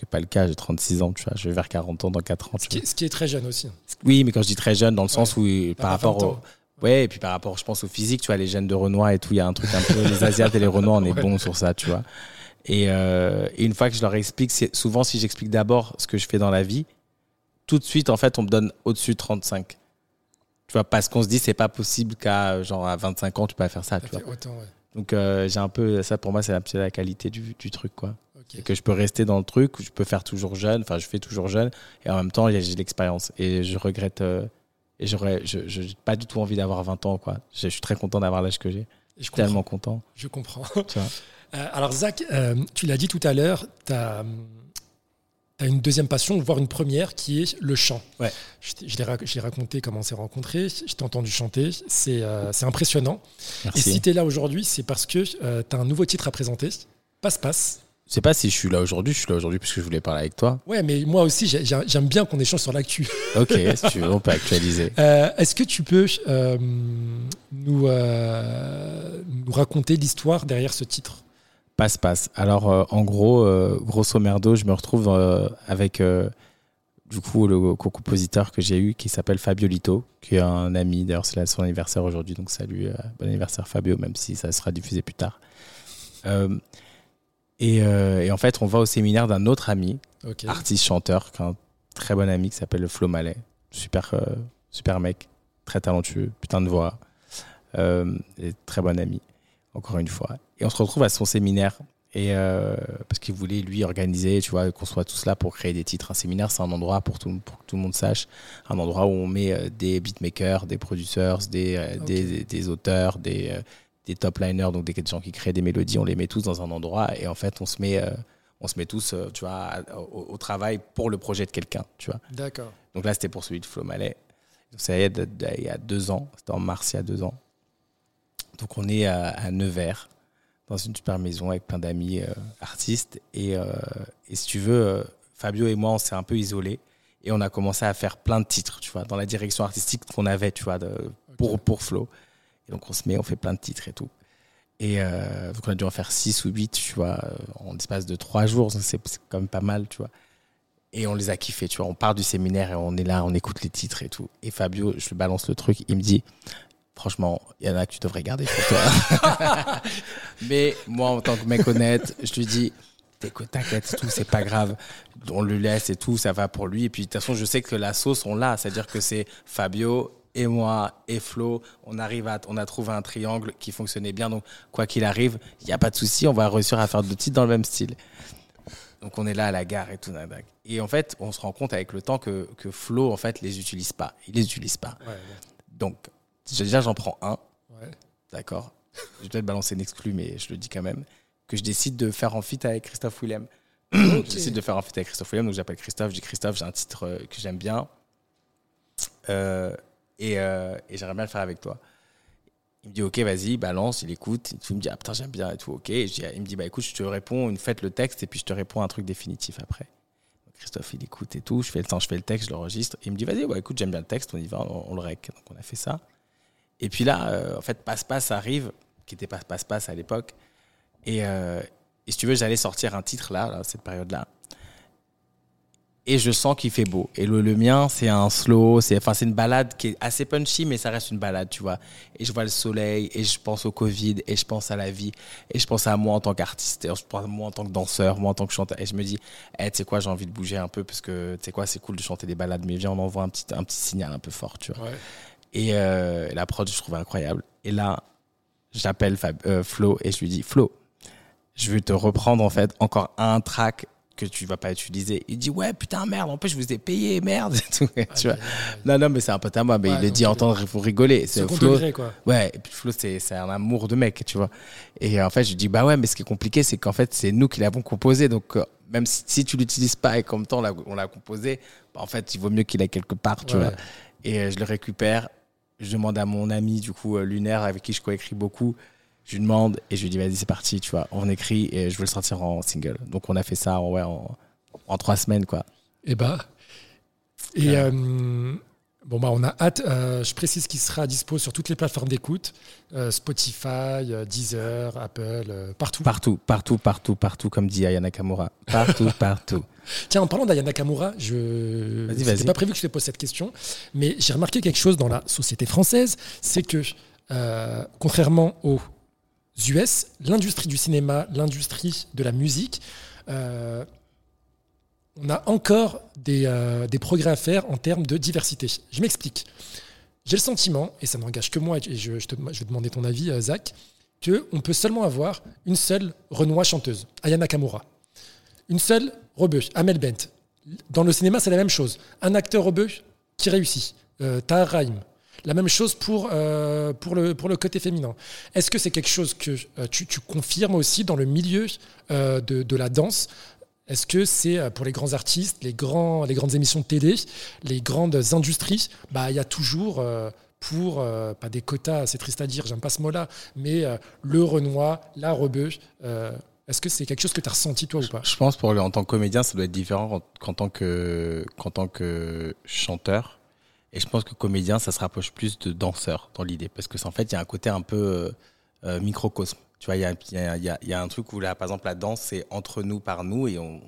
Qui n'est pas le cas, j'ai 36 ans, tu vois, je vais vers 40 ans dans 4 ans. ce, qui est, ce qui est très jeune aussi. Oui, mais quand je dis très jeune, dans le sens où, par à rapport 20 au. Ouais, et puis par rapport, je pense au physique, tu vois, les jeunes de Renoir et tout, il y a un truc un peu. les Asiates et les Renois, on est bons sur ça, tu vois. Et, euh, et une fois que je leur explique, souvent si j'explique d'abord ce que je fais dans la vie, tout de suite, en fait, on me donne au-dessus de 35. Tu vois, parce qu'on se dit, c'est pas possible qu'à genre à 25 ans, tu peux pas faire ça, Ça tu vois. fait autant, ouais. Donc, euh, j'ai un peu, ça pour moi, c'est un petit peu la qualité du, du truc, quoi. Et que je peux rester dans le truc, je peux faire toujours jeune, enfin, je fais toujours jeune, et en même temps, j'ai de l'expérience. Et je regrette, euh, et j'aurais, je, j'ai pas du tout envie d'avoir 20 ans, quoi. Je, je suis très content d'avoir l'âge que j'ai. Et je comprends. Tellement content, Je comprends. tu vois. Euh, alors Zach, euh, tu l'as dit tout à l'heure, tu as, une deuxième passion, voire une première, qui est le chant. Ouais. Je t'ai- je l'ai rac- j'ai raconté comment on s'est rencontrés, je t'ai entendu chanter, c'est euh, impressionnant. Et Merci. si tu es là aujourd'hui, c'est parce que tu as un nouveau titre à présenter, Passe-Passe. Je sais pas si je suis là aujourd'hui, je suis là aujourd'hui parce que je voulais parler avec toi. Ouais, mais moi aussi, j'ai- j'ai- j'aime bien qu'on échange sur l'actu. Ok, si tu veux, on peut actualiser. Euh, Est-ce que tu peux euh, nous, euh, nous raconter l'histoire derrière ce titre? Passe, passe. Alors, en gros, grosso merdo, je me retrouve avec du coup le co-compositeur que j'ai eu qui s'appelle Fabio Lito, qui est un ami. D'ailleurs, c'est son anniversaire aujourd'hui, donc salut, bon anniversaire Fabio, même si ça sera diffusé plus tard. Euh, et, euh, et en fait, on va au séminaire d'un autre ami, Ok. artiste chanteur, qui est un très bon ami qui s'appelle Flo Mallet. Super, euh, super mec, très talentueux, putain de voix, euh, et très bon ami, encore une fois. Et on se retrouve à son séminaire. Et parce qu'il voulait lui organiser, tu vois, qu'on soit tous là pour créer des titres. Un séminaire, c'est un endroit pour, tout, pour que tout le monde sache, un endroit où on met des beatmakers, des producers, des, des, des auteurs, des, des top liners, donc des gens qui créent des mélodies. On les met tous dans un endroit et en fait, on se met, euh, on se met tous, euh, tu vois, au, au travail pour le projet de quelqu'un, tu vois. D'accord. Donc là, c'était pour celui de Flo Mallet. Donc, Ça y est, il y a deux ans. C'était en mars, il y a deux ans. Donc on est à, à Nevers, dans une super maison avec plein d'amis euh, artistes. Et, euh, et si tu veux, euh, Fabio et moi, on s'est un peu isolés. Et on a commencé à faire plein de titres, tu vois, dans la direction artistique qu'on avait, tu vois, de, pour, pour Flo. Donc on se met, on fait plein de titres et tout. Et euh, donc on a dû en faire six ou huit, tu vois, euh, en l'espace de trois jours. Donc, C'est quand même pas mal, tu vois. Et on les a kiffés, tu vois. On part du séminaire et on est là, on écoute les titres et tout. Et Fabio, je lui balance le truc, il me dit, franchement, il y en a que tu devrais garder pour toi. Mais moi, en tant que mec honnête, je lui dis, t'inquiète, tout, c'est pas grave. On le laisse et tout, ça va pour lui. Et puis, de toute façon, je sais que la sauce, on l'a. C'est-à-dire que c'est Fabio et moi et Flo. On arrive à, on a trouvé un triangle qui fonctionnait bien. Donc, quoi qu'il arrive, il n'y a pas de souci. On va réussir à faire deux titres dans le même style. Donc, on est là à la gare et tout. Et en fait, on se rend compte avec le temps que, que Flo, en fait, les utilise pas. Il les utilise pas. Ouais, Donc, déjà, j'en prends un. ouais. D'accord. Je vais peut-être balancer une exclue, mais je le dis quand même. Que je décide de faire en feat avec Christophe Willem. Je décide de faire en feat avec Christophe Willem, donc j'appelle Christophe. Je dis Christophe, j'ai un titre euh, que j'aime bien. Euh, et euh, et j'aimerais bien le faire avec toi. Il me dit, OK, vas-y, balance, il écoute. Il me dit, ah putain, j'aime bien et tout, OK. Et il me dit, bah écoute, je te réponds, une faites le texte et puis je te réponds un truc définitif après. Christophe, il écoute et tout. Je fais le temps, je fais le texte, je l'enregistre. Il me dit, vas-y, bah écoute, j'aime bien le texte, on y va, on, le rec. Donc, on a fait ça. Et puis là, euh, en fait, Passe-Passe arrive, qui était pas Passe-Passe à l'époque. Et, euh, et si tu veux, j'allais sortir un titre là, là, cette période-là. Et je sens qu'il fait beau. Et le, le mien, c'est un slow, c'est enfin, c'est une balade qui est assez punchy, mais ça reste une balade, tu vois. Et je vois le soleil, et je pense au Covid, et je pense à la vie, et je pense à moi en tant qu'artiste, et je pense à moi en tant que danseur, moi en tant que chanteur. Et je me dis, eh, tu sais quoi, j'ai envie de bouger un peu, parce que tu sais quoi, c'est cool de chanter des balades, mais viens, on envoie un petit, un petit signal un peu fort, tu vois. Ouais. Et euh, la prod, je trouvais incroyable. Et là, j'appelle euh, Flo et je lui dis Flo, je vais te reprendre en fait encore un track que tu vas pas utiliser. Il dit ouais putain merde en plus je vous ai payé merde tu vois. Non non mais c'est un pote à moi mais il le dit entendre il faut rigoler. C'est Flo. quoi. Ouais Flo c'est c'est un amour de mec tu vois. Et en fait je dis bah ouais mais ce qui est compliqué c'est qu'en fait c'est nous qui l'avons composé donc euh, même si, si tu l'utilises pas et comme temps on l'a composé bah, en fait il vaut mieux qu'il ait quelque part tu vois. Et je le récupère je demande à mon ami, du coup, euh, Lunaire, avec qui je coécris beaucoup. Je lui demande et je lui dis, vas-y, c'est parti, tu vois. On écrit et je veux le sortir en single. Donc, on a fait ça ouais, en, en trois semaines, quoi. Et eh bah. Et euh, bon, bah, on a hâte. Euh, je précise qu'il sera dispo sur toutes les plateformes d'écoute Spotify, Deezer, Apple, partout. Partout, partout, partout, partout, comme dit Ayana Kamura. Partout, partout. Tiens, en parlant d'Ayana Kamura, je n'ai pas prévu que je te pose cette question, mais j'ai remarqué quelque chose dans la société française, c'est que euh, contrairement aux US, l'industrie du cinéma, l'industrie de la musique, euh, on a encore euh, des, progrès à faire en termes de diversité. Je m'explique. J'ai le sentiment, et ça n'engage que moi, et je, te, je, vais demander ton avis, Zach, qu'on peut seulement avoir une seule Renoir chanteuse, Ayana Kamura. Une seule rebeu, Amel Bent. Dans le cinéma, c'est la même chose. Un acteur rebeu qui réussit. Euh, Tahar. La même chose pour, euh, pour, le, pour le côté féminin. Est-ce que c'est quelque chose que euh, tu, confirmes aussi dans le milieu euh, de, la danse? Est-ce que c'est pour les grands artistes, les, grands, les grandes émissions de télé, les grandes industries? Bah, Il y a toujours pour, pas des quotas, c'est triste à dire, j'aime pas ce mot-là, mais le Renoir, la rebeu est-ce que c'est quelque chose que tu as ressenti toi ou pas? Je pense pour en tant que comédien, ça doit être différent qu'en tant que, qu'en tant que chanteur. Et je pense que comédien, ça se rapproche plus de danseur dans l'idée. Parce que en fait, il y a un côté un peu euh, euh, microcosme. Tu vois, il y a, y, a, y a, un truc où, là, par exemple, la danse, c'est entre nous, par nous, et on,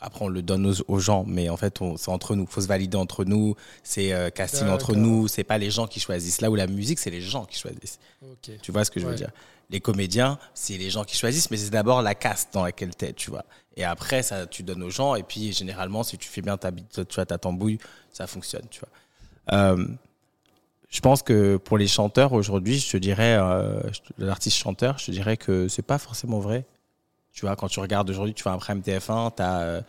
après, on le donne aux, gens, mais en fait, c'est entre nous. Il faut se valider entre nous. C'est euh, casting entre nous. C'est pas les gens qui choisissent. Là où la musique, c'est les gens qui choisissent. Tu vois ce que je veux dire? Les comédiens, c'est les gens qui choisissent, mais c'est d'abord la caste dans laquelle tu es, tu vois. Et après, ça, tu donnes aux gens. Et puis, généralement, si tu fais bien ta, tu vois, ta tambouille, ça fonctionne, tu vois. Euh, je pense que pour les chanteurs aujourd'hui, je te dirais, euh, l'artiste chanteur, je te dirais que c'est pas forcément vrai. Tu vois, quand tu regardes aujourd'hui, tu vas après MTF1, as, euh,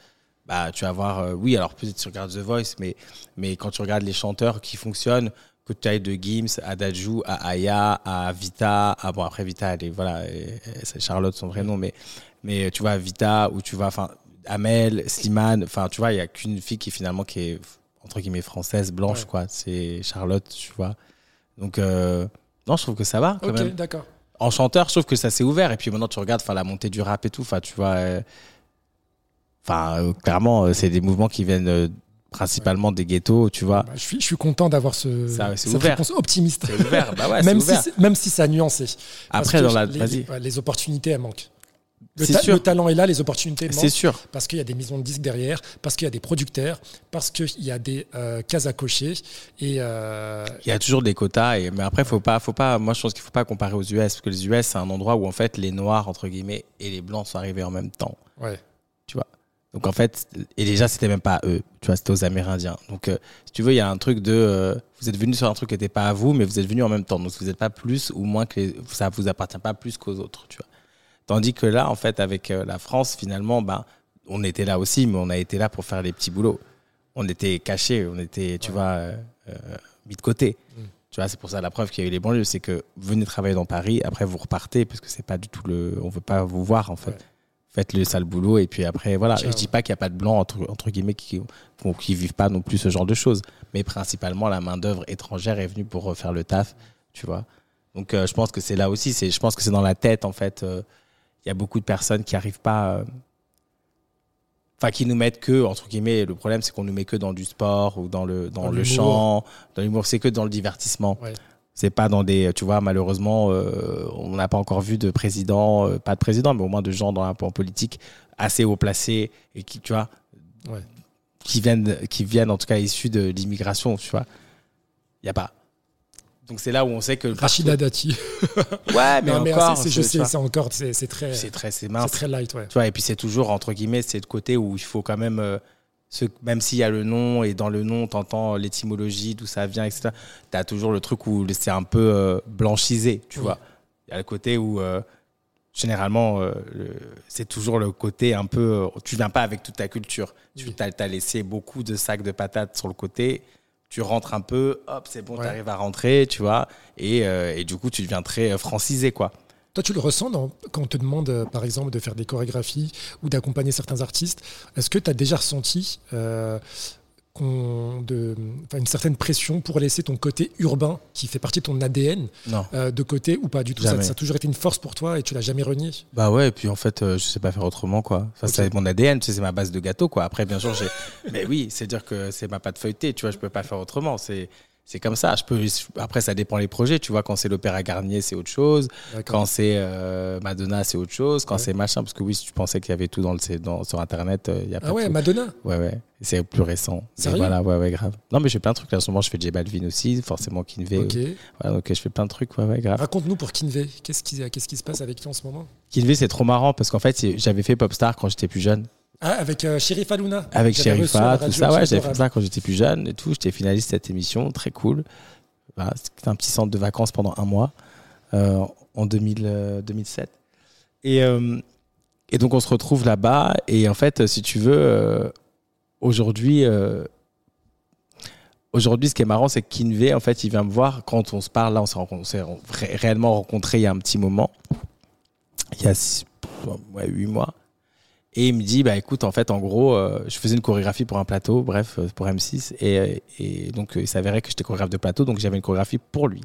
bah, tu vas voir, euh, oui, alors peut-être tu regardes The Voice, mais, quand tu regardes les chanteurs qui fonctionnent, que tu ailles de Gims à Dajou, à Aya, à Vita, bon, après Vita, elle voilà, c'est Charlotte son vrai nom, mais, mais tu vois, Vita, ou tu vois, enfin, Amel, Slimane, enfin, tu vois, il n'y a qu'une fille qui finalement qui est, entre guillemets, française, blanche, quoi. C'est Charlotte, tu vois. Donc, euh, non, je trouve que ça va, quand d'accord en chanteur, je trouve que ça s'est ouvert. Et puis maintenant, tu regardes la montée du rap et tout. Enfin, tu vois. Euh, enfin, euh, clairement, c'est des mouvements qui viennent principalement des ghettos, tu vois. Bah, je, suis, je suis content d'avoir ce, ça, cette ouvert. réponse optimiste. Ouvert, bah ouais, même, ouvert. Si, même si ça a nuancé. Après, dans la... les, les, opportunités, elles manquent. Le, talent est là, les opportunités C'est sûr. Parce qu'il y a des maisons de disques derrière, parce qu'il y a des producteurs, parce qu'il y a des euh, cases à cocher. Et, euh, Il y a toujours des quotas. Et, mais après, faut pas, faut pas, moi, je pense qu'il ne faut pas comparer aux US. Parce que les US, c'est un endroit où, en fait, les Noirs, entre guillemets, et les Blancs sont arrivés en même temps. Ouais. Tu vois? Donc en fait, et déjà c'était même pas eux, tu vois, c'était aux Amérindiens. Donc euh, si tu veux, il y a un truc de, vous êtes venus sur un truc qui n'était pas à vous, mais vous êtes venus en même temps. Donc vous n'êtes pas plus ou moins que ça vous appartient pas plus qu'aux autres, tu vois? Tandis que là, en fait, avec euh, la France, finalement, ben, on était là aussi, mais on a été là pour faire les petits boulots. On était cachés, on était, tu vois, euh, euh, mis de côté. Mm. Tu vois, c'est pour ça la preuve qu'il y a eu les banlieues, c'est que venez travailler dans Paris, après vous repartez, parce que c'est pas du tout le. On veut pas vous voir, en fait. Faites le sale boulot, et puis après, voilà. Et je dis pas qu'il n'y a pas de blancs, entre, entre guillemets, qui, qui vivent pas non plus ce genre de choses. Mais principalement, la main-d'œuvre étrangère est venue pour faire le taf, tu vois. Donc, je pense que c'est là aussi, je pense que c'est dans la tête, en fait il y a beaucoup de personnes qui n'arrivent pas. Euh, enfin, qui nous mettent que, entre guillemets, le problème, c'est qu'on nous met que dans du sport ou dans le, dans, le chant, dans l'humour, c'est que dans le divertissement. C'est pas dans des. Tu vois, malheureusement, euh, on n'a pas encore vu de président, euh, pas de président, mais au moins de gens dans un point politique assez haut placés et qui, tu vois, qui, viennent, qui viennent en tout cas issus de l'immigration, tu vois. Il n'y a pas. Donc c'est là où on sait que Rachida Dati. ouais, mais, encore, c'est, je sais, c'est encore, c'est, très, c'est très, c'est mince, c'est très light, ouais. Tu vois, et puis c'est toujours entre guillemets, c'est de côté où il faut quand même, euh, Ce, même s'il y a le nom et dans le nom, tu entends l'étymologie, d'où ça vient, etc. Tu as toujours le truc où c'est un peu euh, blanchisé, tu vois. Il y a le côté où, euh, généralement, euh, c'est toujours le côté un peu. tu viens pas avec toute ta culture. Tu as, laissé beaucoup de sacs de patates sur le côté. Tu rentres un peu, hop, c'est bon, tu arrives à rentrer, tu vois. Et, et, du coup, tu deviens très francisé, quoi. Toi, tu le ressens quand on te demande, euh, par exemple, de faire des chorégraphies ou d'accompagner certains artistes. Est-ce que tu as déjà ressenti euh, de, une certaine pression pour laisser ton côté urbain, qui fait partie de ton ADN, euh, de côté ou pas du tout ça, ça, a toujours été une force pour toi et tu l'as jamais renié Bah ouais, et puis en fait, je sais pas faire autrement, quoi. Enfin, C'est mon ADN, tu sais, c'est ma base de gâteau, quoi. Après, bien sûr, j'ai. Mais oui, c'est dire que c'est ma pâte feuilletée, tu vois, je peux pas faire autrement. C'est c'est comme ça. Je peux, après, ça dépend les projets. Tu vois, quand c'est l'Opéra Garnier, c'est autre chose. Quand c'est euh, Madonna, c'est autre chose. Quand c'est machin, parce que oui, si tu pensais qu'il y avait tout dans le, dans, sur Internet, euh, il y a pas Ah ouais, Madonna Ouais, ouais. C'est plus récent. Sérieux voilà, ouais, ouais, grave. Non, mais je fais plein de trucs. Là, en ce moment, je fais J Balvin aussi, forcément Kinvey. Ok. Voilà, donc je fais plein de trucs, ouais, ouais, grave. Raconte-nous pour Kinvey. Qu'est-ce qui, qu'est-ce qui se passe avec toi en ce moment? Kinvey, c'est trop marrant parce qu'en fait, j'avais fait Popstar quand j'étais plus jeune. Ah, avec euh, Sherifa Luna Avec Sherifa, tout ça, ouais, j'avais fait ça quand j'étais plus jeune et tout. J'étais finaliste de cette émission, très cool. C'était un petit centre de vacances pendant un mois euh, en 2000, 2007. Euh, et, euh, et donc on se retrouve là-bas. Et en fait, si tu veux, aujourd'hui, aujourd'hui, ce qui est marrant, c'est que Kinvey, en fait, il vient me voir quand on se parle. Là, on s'est réellement rencontrés il y a un petit moment, il y a six, ouais, 8 mois. Et il me dit, bah écoute, en fait, en gros, euh, je faisais une chorégraphie pour un plateau, bref, euh, pour M6. Et, et donc, il s'avérait que j'étais chorégraphe de plateau, donc j'avais une chorégraphie pour lui.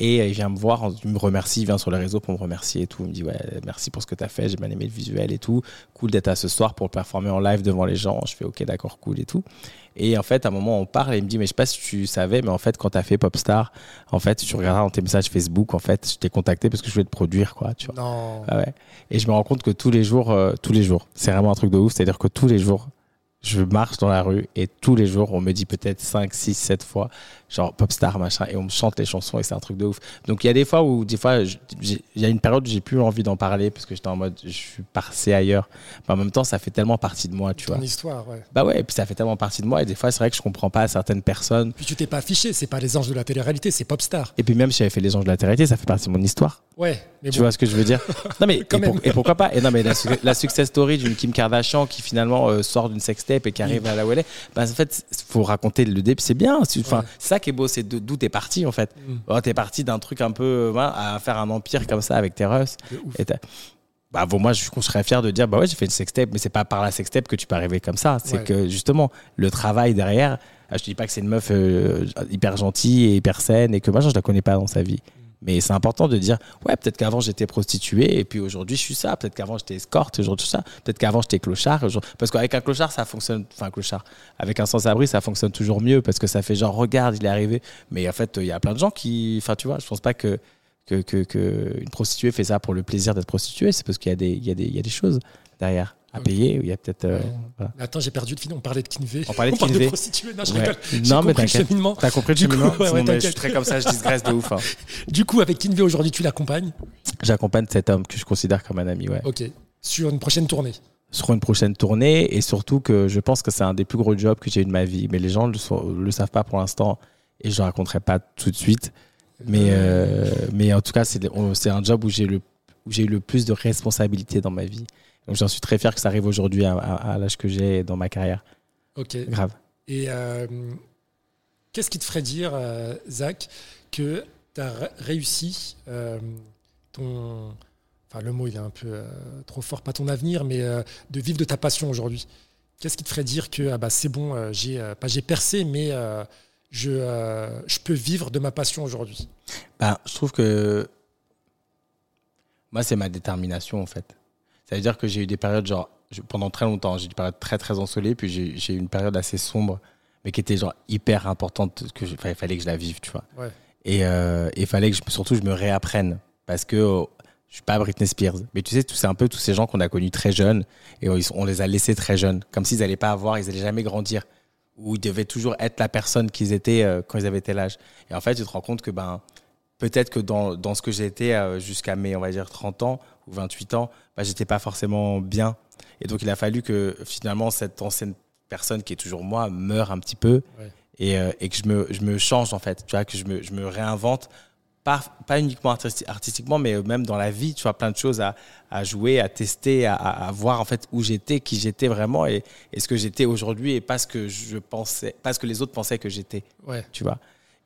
Et il vient me voir, il me remercie, il vient sur les réseaux pour me remercier et tout. Il me dit ouais, merci pour ce que tu as fait, j'ai bien aimé le visuel et tout. Cool d'être à ce soir pour performer en live devant les gens. Je fais ok, d'accord, cool et tout. Et en fait, à un moment, on parle et il me dit mais je sais pas si tu savais, mais en fait, quand tu as fait Popstar, en fait, tu regarderas dans tes messages Facebook, en fait, je t'ai contacté parce que je voulais te produire, quoi. Tu vois. Non. Ah ouais. Et je me rends compte que tous les jours, euh, tous les jours, c'est vraiment un truc de ouf. C'est-à-dire que tous les jours, je marche dans la rue et tous les jours, on me dit peut-être 5, 6, 7 fois, genre popstar, machin, et on me chante les chansons et c'est un truc de ouf. Donc il y a des fois où, des fois, il y a une période où j'ai plus envie d'en parler parce que j'étais en mode, je suis passé ailleurs. Mais en même temps, ça fait tellement partie de moi, tu Ton vois. histoire, ouais. Bah ouais, et puis ça fait tellement partie de moi et des fois, c'est vrai que je comprends pas certaines personnes. Puis tu t'es pas affiché, c'est pas les anges de la télé-réalité, c'est popstar. Et puis même si j'avais fait les anges de la télé ça fait partie de mon histoire. Ouais, mais tu vois ce que je veux dire? Non mais et, pourquoi pas? Et non mais la, success story d'une Kim Kardashian qui finalement euh, sort d'une sextape et qui arrive à la où elle est, bah, en fait, faut raconter le début, c'est bien. Enfin, c'est ça qui est beau, c'est d'où t'es parti en fait. Mm. Oh, t'es parti d'un truc un peu à faire un empire comme ça avec tes Russ. Et bah bon, moi je, serais fier de dire bah ouais j'ai fait une sextape mais c'est pas par la sextape que tu peux arriver comme ça c'est que justement le travail derrière ah, je te dis pas que c'est une meuf euh, hyper gentille et hyper saine et que moi je la connais pas dans sa vie mais c'est important de dire, ouais, peut-être qu'avant j'étais prostituée et puis aujourd'hui je suis ça. Peut-être qu'avant j'étais escorte, aujourd'hui je suis ça. Peut-être qu'avant j'étais clochard. Parce qu'avec un clochard, ça fonctionne. Enfin, clochard. Avec un sans-abri, ça fonctionne toujours mieux parce que ça fait genre, regarde, il est arrivé. Mais en fait, il y a plein de gens qui. Enfin, tu vois, je pense pas que. Que, que, que une prostituée fait ça pour le plaisir d'être prostituée, c'est parce qu'il y, y, y a des choses derrière à payer. Il y a peut-être. Euh, Attends, j'ai perdu de fil. On parlait de Kinvé. On parlait de prostituée. Non, je ouais. Non, mais t'inquiète. T'as compris le cheminement coup, ouais, Je suis très comme ça, je digresse de ouf. Hein. Du coup, avec Kinvé aujourd'hui, tu l'accompagnes? J'accompagne cet homme que je considère comme un ami, ouais. Ok. Sur une prochaine tournée sur une prochaine tournée et surtout que je pense que c'est un des plus gros jobs que j'ai eu de ma vie. Mais les gens ne le, le, savent pas pour l'instant et je ne raconterai pas tout de suite. Mais, euh, mais en tout cas, c'est un job où j'ai eu le plus de responsabilités dans ma vie. Donc j'en suis très fier que ça arrive aujourd'hui à, l'âge que j'ai dans ma carrière. Ok. Grave. Et euh, qu'est-ce qui te ferait dire, euh, Zach, que tu as réussi euh, ton. Enfin, le mot, il est un peu trop fort, pas ton avenir, mais de vivre de ta passion aujourd'hui? Qu'est-ce qui te ferait dire que ah bah, c'est bon, j'ai pas j'ai percé, mais je, je peux vivre de ma passion aujourd'hui? Bah, Je trouve que moi, c'est ma détermination, en fait. Ça veut dire que j'ai eu des périodes, genre, pendant très longtemps, j'ai eu des périodes très, très ensoleillées, puis j'ai eu une période assez sombre, mais qui était, genre, hyper importante, que il fallait que je la vive, tu vois. Et euh, il fallait que, je, surtout, je me réapprenne, parce que oh, je suis pas Britney Spears. Mais tu sais, c'est un peu tous ces gens qu'on a connus très jeunes, et on les a laissés très jeunes, comme s'ils n'allaient pas avoir, ils n'allaient jamais grandir, ou ils devaient toujours être la personne qu'ils étaient euh, quand ils avaient tel âge. Et en fait, tu te rends compte que, ben, peut-être que dans, dans, ce que j'étais euh, jusqu'à mes, on va dire, 30 ans ou 28 ans, bah, j'étais pas forcément bien. Et donc, il a fallu que finalement, cette ancienne personne qui est toujours moi meurt un petit peu Ouais. et, euh, et que je me, je me change en fait, tu vois, que je me, je me réinvente, pas, pas uniquement artisti- artistiquement, mais même dans la vie, tu vois, plein de choses à, à jouer, à tester, à, à, à voir en fait où j'étais, qui j'étais vraiment et, et ce que j'étais aujourd'hui et pas ce que je pensais, pas ce que les autres pensaient que j'étais Ouais. tu vois?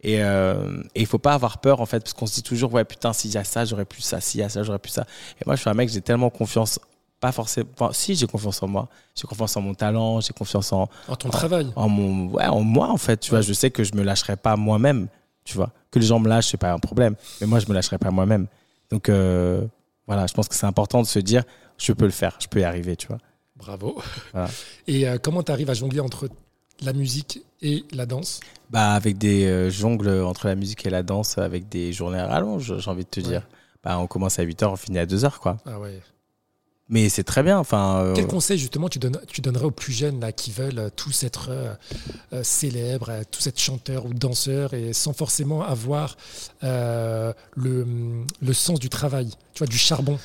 Et, euh, et il faut pas avoir peur en fait, parce qu'on se dit toujours, ouais, putain, s'il y a ça, j'aurais pu ça, s'il y a ça, j'aurais pu ça. Et moi, je suis un mec, j'ai tellement confiance, pas forcément, enfin, si, j'ai confiance en moi, j'ai confiance en mon talent, j'ai confiance en, En ton travail. en, mon, ouais, en moi en fait, tu vois. Je sais que je me lâcherai pas moi-même, tu vois. Que les gens me lâchent, c'est pas un problème, mais moi, je me lâcherai pas moi-même. Donc, euh, voilà, je pense que c'est important de se dire, je peux le faire, je peux y arriver, tu vois. Bravo. Voilà. Et euh, comment tu arrives à jongler entre la musique et la danse Bah, avec des euh, jongles entre la musique et la danse, avec des journées à rallonge, j'ai envie de te Ouais. dire. Bah, on commence à 8h, on finit à 2h, quoi. Ah ouais. Mais c'est très bien. Enfin, euh, Quel conseil justement tu, donnes, tu donnerais aux plus jeunes là, qui veulent euh, tous être euh, célèbres, tous être chanteurs ou danseurs et sans forcément avoir le, le sens du travail, tu vois, du charbon?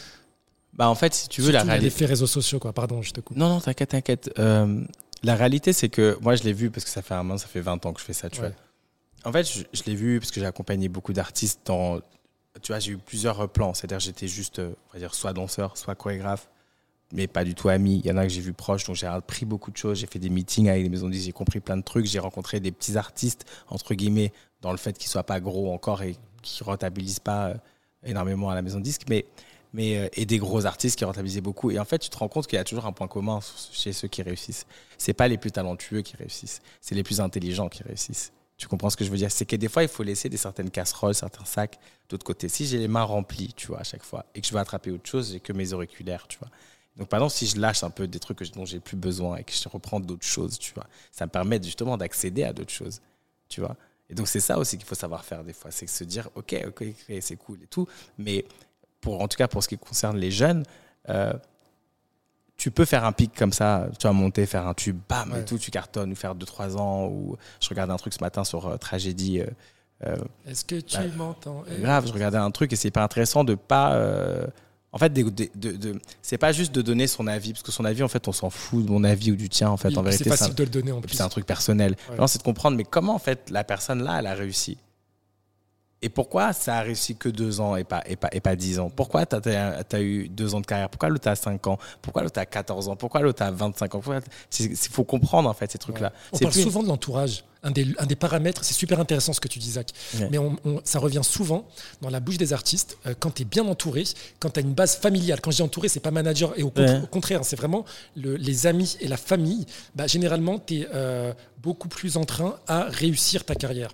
bah, en fait, si tu veux, Surtout la réalité. l'effet réseaux sociaux, quoi. Pardon, je te coupe. Non, non, t'inquiète, t'inquiète. Euh, la réalité, c'est que moi, je l'ai vu parce que ça fait un moment, ça fait 20 ans que je fais ça, tu Ouais. vois. En fait, je, je l'ai vu parce que j'ai accompagné beaucoup d'artistes dans. Tu vois, j'ai eu plusieurs plans. C'est-à-dire, j'étais juste, euh, on va dire, soit danseur, soit chorégraphe, mais pas du tout ami. Il y en a que j'ai vu proche, donc j'ai appris beaucoup de choses. J'ai fait des meetings avec les maisons de disques, j'ai compris plein de trucs. J'ai rencontré des petits artistes, entre guillemets, dans le fait qu'ils soient pas gros encore et qui rentabilisent pas euh, énormément à la maison de disques, mais, mais, euh, et des gros artistes qui rentabilisaient beaucoup. Et en fait, tu te rends compte qu'il y a toujours un point commun chez ceux qui réussissent. C'est pas les plus talentueux qui réussissent, c'est les plus intelligents qui réussissent. Tu comprends ce que je veux dire? C'est que des fois, il faut laisser des certaines casseroles, certains sacs d'autre côté. Si j'ai les mains remplies, tu vois, à chaque fois, et que je veux attraper autre chose, j'ai que mes auriculaires, tu vois. Donc, par exemple, si je lâche un peu des trucs dont j'ai plus besoin et que je reprends d'autres choses, tu vois, ça me permet justement d'accéder à d'autres choses, tu vois. Et donc, c'est ça aussi qu'il faut savoir faire des fois, c'est se dire, ok, ok, c'est cool et tout, mais pour, en tout cas pour ce qui concerne les jeunes, euh, tu peux faire un pic comme ça, tu vas monter, faire un tube, bam, Ouais. et tout, tu cartonnes, ou faire 2-3 ans, ou je regardais un truc ce matin sur euh, Tragédie, euh, Est-ce que tu Bah, m'entends? grave, je regardais un truc et c'est hyper intéressant de pas. en fait, de, de- c'est pas juste de donner son avis, parce que son avis, en fait, on s'en fout de mon avis ou du tien, en fait, oui, en vérité. c'est facile un- de le donner en plus. c'est un truc personnel. Ouais. Non, c'est de comprendre, mais comment en fait la personne là, elle a réussi? Et pourquoi ça a réussi que deux ans et pas, et pas, et pas dix ans? Pourquoi tu as, eu deux ans de carrière? Pourquoi l'autre a 5 ans? Pourquoi l'autre a 14 ans? Pourquoi l'autre a 25 ans? Il faut comprendre en fait ces trucs-là. Ouais. On C'est parle plus- souvent de l'entourage. Un des, un des paramètres, c'est super intéressant ce que tu dis, Zach. Ouais. Mais on- on- ça revient souvent dans la bouche des artistes euh, quand tu es bien entouré, quand tu as une base familiale. Quand je dis entouré, c'est pas manager. Et au, contra- Ouais. au contraire, c'est vraiment le- les amis et la famille. Bah, généralement, tu es beaucoup plus en train à réussir ta carrière.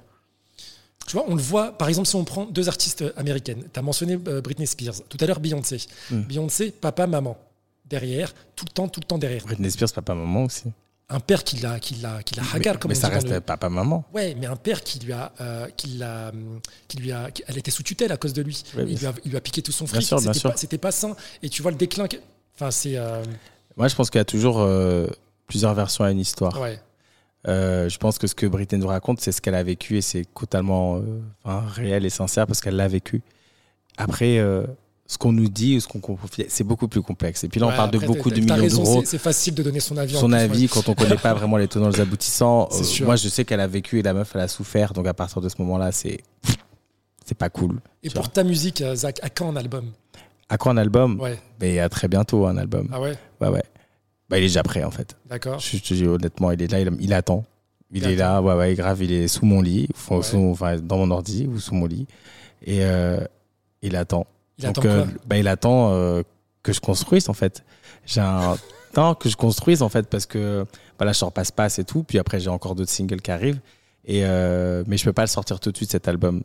Tu vois, on le voit, par exemple, si on prend deux artistes américaines. Tu as mentionné euh, Britney Spears. Tout à l'heure, Beyoncé. Mm. Beyoncé, papa, maman. Derrière, tout le temps, tout le temps derrière. Britney Spears, papa, maman aussi. Un père qui l'a, qui l'a, qui l'a hagar, mais comme mais on ça dit reste le- papa, maman. Ouais, mais un père qui lui a, euh, qui l'a, qui lui a, qui- elle était sous tutelle à cause de lui. Il, lui a, il lui a piqué tout son Bien fric. C'était sûr. pas, c'était pas sain. Et tu vois le déclin. que- Enfin, c'est. euh, Moi, je pense qu'il y a toujours euh, plusieurs versions à une histoire. ouais. Euh, je pense que ce que Britney nous raconte, c'est ce qu'elle a vécu et c'est totalement euh, enfin, réel et sincère parce qu'elle l'a vécu. Après, euh, ce qu'on nous dit ce qu'on c'est beaucoup plus complexe. Et puis là, on Ouais, parle de beaucoup de millions d'euros. c'est- facile de donner son avis. en Son plus, avis, ouais. quand on connaît pas vraiment les tenants, les aboutissants. Moi, je sais qu'elle a vécu et la meuf, elle a souffert. Donc, à partir de ce moment-là, c'est c'est pas cool. Et pour ta musique, Zach, à quand un album? À quoi un album? Ouais. Mais à très bientôt, un album. Ah ouais? Ouais, ouais. Bah, il est déjà prêt, en fait. D'accord. Je te dis honnêtement, il est là, il, il attend. Il, Il est là, ouais, ouais, grave, il est sous mon lit, enfin, Ouais. sous- enfin, dans mon ordi ou sous mon lit. Et euh, il attend. Il Donc, attend euh, bah, il attend euh, que je construise, en fait. J'ai un temps que je construise, en fait, parce que voilà, je sors passe-passe et tout. Puis après, j'ai encore d'autres singles qui arrivent. Et, mais je peux pas le sortir tout de suite, cet album.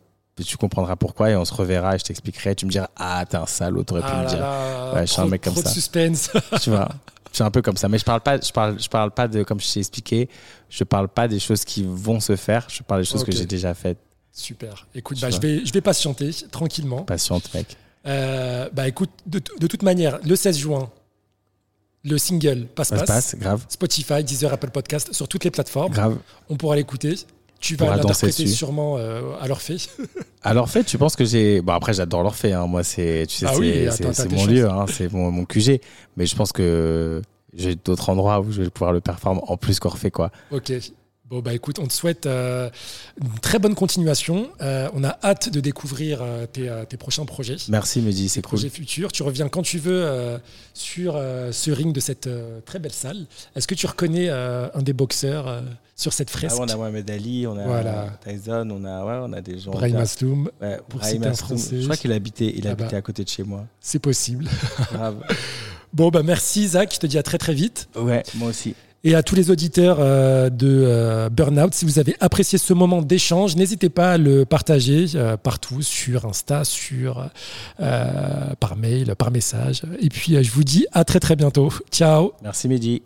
Tu comprendras pourquoi et on se reverra et je t'expliquerai. Tu me diras, ah, t'es un salaud, t'aurais pu Ah me là dire. là, Ouais, je suis un mec comme trop de ça. suspense. tu vois suis un peu comme ça mais je parle pas je parle je parle pas de comme je t'ai expliqué je parle pas des choses qui vont se faire je parle des choses que j'ai déjà faites Super. Écoute, bah, je, vais, je vais patienter tranquillement. patiente mec Euh, bah écoute, de, de toute manière, le 16 juin, le single passe passe. passe grave Spotify, Deezer, Apple Podcast, sur toutes les plateformes. grave On pourra l'écouter. Tu vas l'interpréter sûrement euh, à l'Orphée. alors fait tu penses que j'ai bon après j'adore l'Orphée hein. moi c'est tu sais Ah oui, c'est- mon lieu hein. c'est mon, mon QG mais je pense que j'ai d'autres endroits où je vais pouvoir le performer en plus refait quoi. Ok. Bon, bah écoute, on te souhaite euh, une très bonne continuation. Euh, on a hâte de découvrir euh, tes, tes, prochains projets. Merci, Mehdi, c'est cool. Projets futurs. Tu reviens quand tu veux sur ce ring de cette très belle salle. Est-ce que tu reconnais un des boxeurs sur cette fresque ah, On a Mohamed Ali, on a Tyson, on a, ouais, on a des gens. Brahim Asloum, ouais, pour Brahim français. Je crois qu'il habitait, il ah habitait bah, à côté de chez moi. C'est possible. Grave. bon, bah merci, Zach. Je te dis à très très vite. Ouais, moi aussi. Et à tous les auditeurs euh, de euh, Burnout, si vous avez apprécié ce moment d'échange, n'hésitez pas à le partager euh, partout, sur Insta, sur, par mail, par message. Et puis, je vous dis à très très bientôt. Ciao. Merci Mehdi.